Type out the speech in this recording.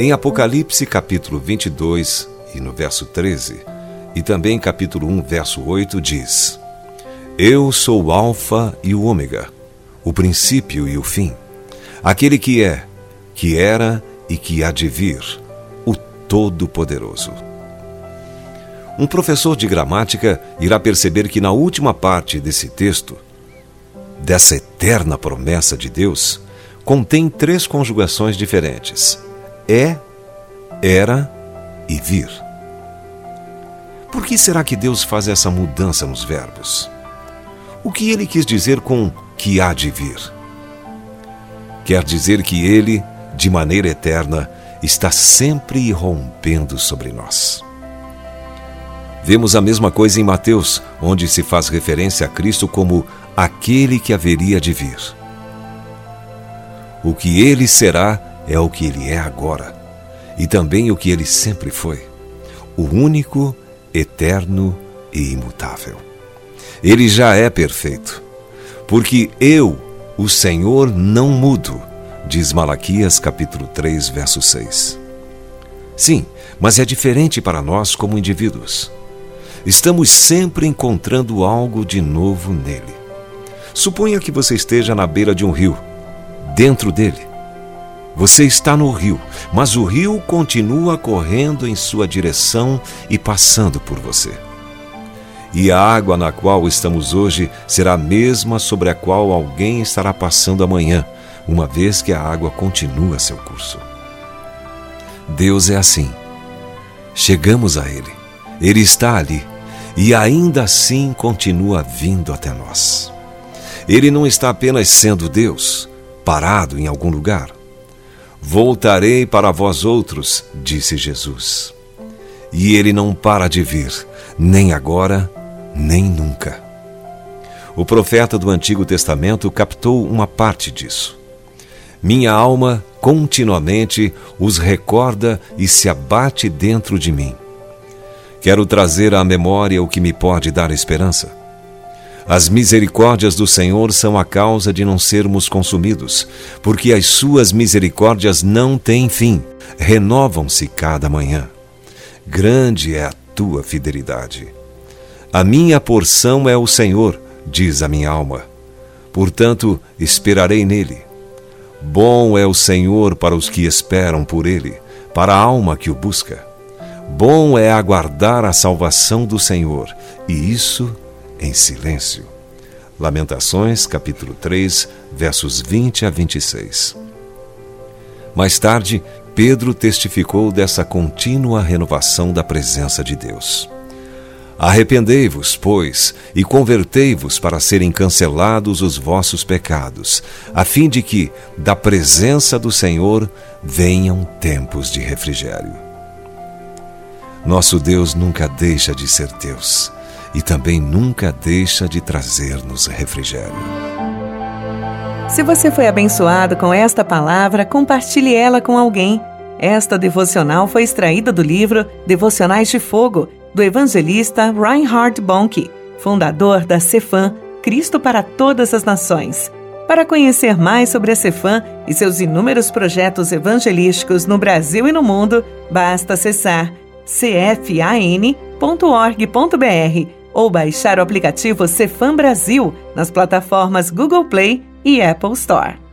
Em Apocalipse capítulo 22 e no verso 13, e também capítulo 1, verso 8 diz: Eu sou o alfa e o ômega, o princípio e o fim, aquele que é, que era e que há de vir, o todo-poderoso. Um professor de gramática irá perceber que na última parte desse texto, dessa eterna promessa de Deus, contém três conjugações diferentes é, era e vir. Por que será que Deus faz essa mudança nos verbos? O que ele quis dizer com que há de vir? Quer dizer que ele, de maneira eterna, está sempre irrompendo sobre nós. Vemos a mesma coisa em Mateus, onde se faz referência a Cristo como aquele que haveria de vir. O que ele será é o que ele é agora e também o que ele sempre foi: o único, eterno e imutável. Ele já é perfeito, porque eu, o Senhor, não mudo, diz Malaquias capítulo 3, verso 6. Sim, mas é diferente para nós como indivíduos. Estamos sempre encontrando algo de novo nele. Suponha que você esteja na beira de um rio, dentro dele. Você está no rio, mas o rio continua correndo em sua direção e passando por você. E a água na qual estamos hoje será a mesma sobre a qual alguém estará passando amanhã, uma vez que a água continua seu curso. Deus é assim. Chegamos a Ele, Ele está ali, e ainda assim continua vindo até nós. Ele não está apenas sendo Deus, parado em algum lugar. Voltarei para vós outros, disse Jesus. E ele não para de vir, nem agora, nem nunca. O profeta do Antigo Testamento captou uma parte disso. Minha alma continuamente os recorda e se abate dentro de mim. Quero trazer à memória o que me pode dar esperança. As misericórdias do Senhor são a causa de não sermos consumidos, porque as suas misericórdias não têm fim, renovam-se cada manhã. Grande é a tua fidelidade. A minha porção é o Senhor, diz a minha alma. Portanto, esperarei nele. Bom é o Senhor para os que esperam por ele, para a alma que o busca. Bom é aguardar a salvação do Senhor, e isso em silêncio. Lamentações, capítulo 3, versos 20 a 26. Mais tarde, Pedro testificou dessa contínua renovação da presença de Deus. Arrependei-vos, pois, e convertei-vos para serem cancelados os vossos pecados, a fim de que, da presença do Senhor, venham tempos de refrigério. Nosso Deus nunca deixa de ser Deus e também nunca deixa de trazer-nos refrigério. Se você foi abençoado com esta palavra, compartilhe ela com alguém. Esta devocional foi extraída do livro Devocionais de Fogo, do evangelista Reinhard Bonk, fundador da Cefam, Cristo para Todas as Nações. Para conhecer mais sobre a Cefam e seus inúmeros projetos evangelísticos no Brasil e no mundo, basta acessar cfan.org.br ou baixar o aplicativo Cefam Brasil nas plataformas Google Play e Apple Store.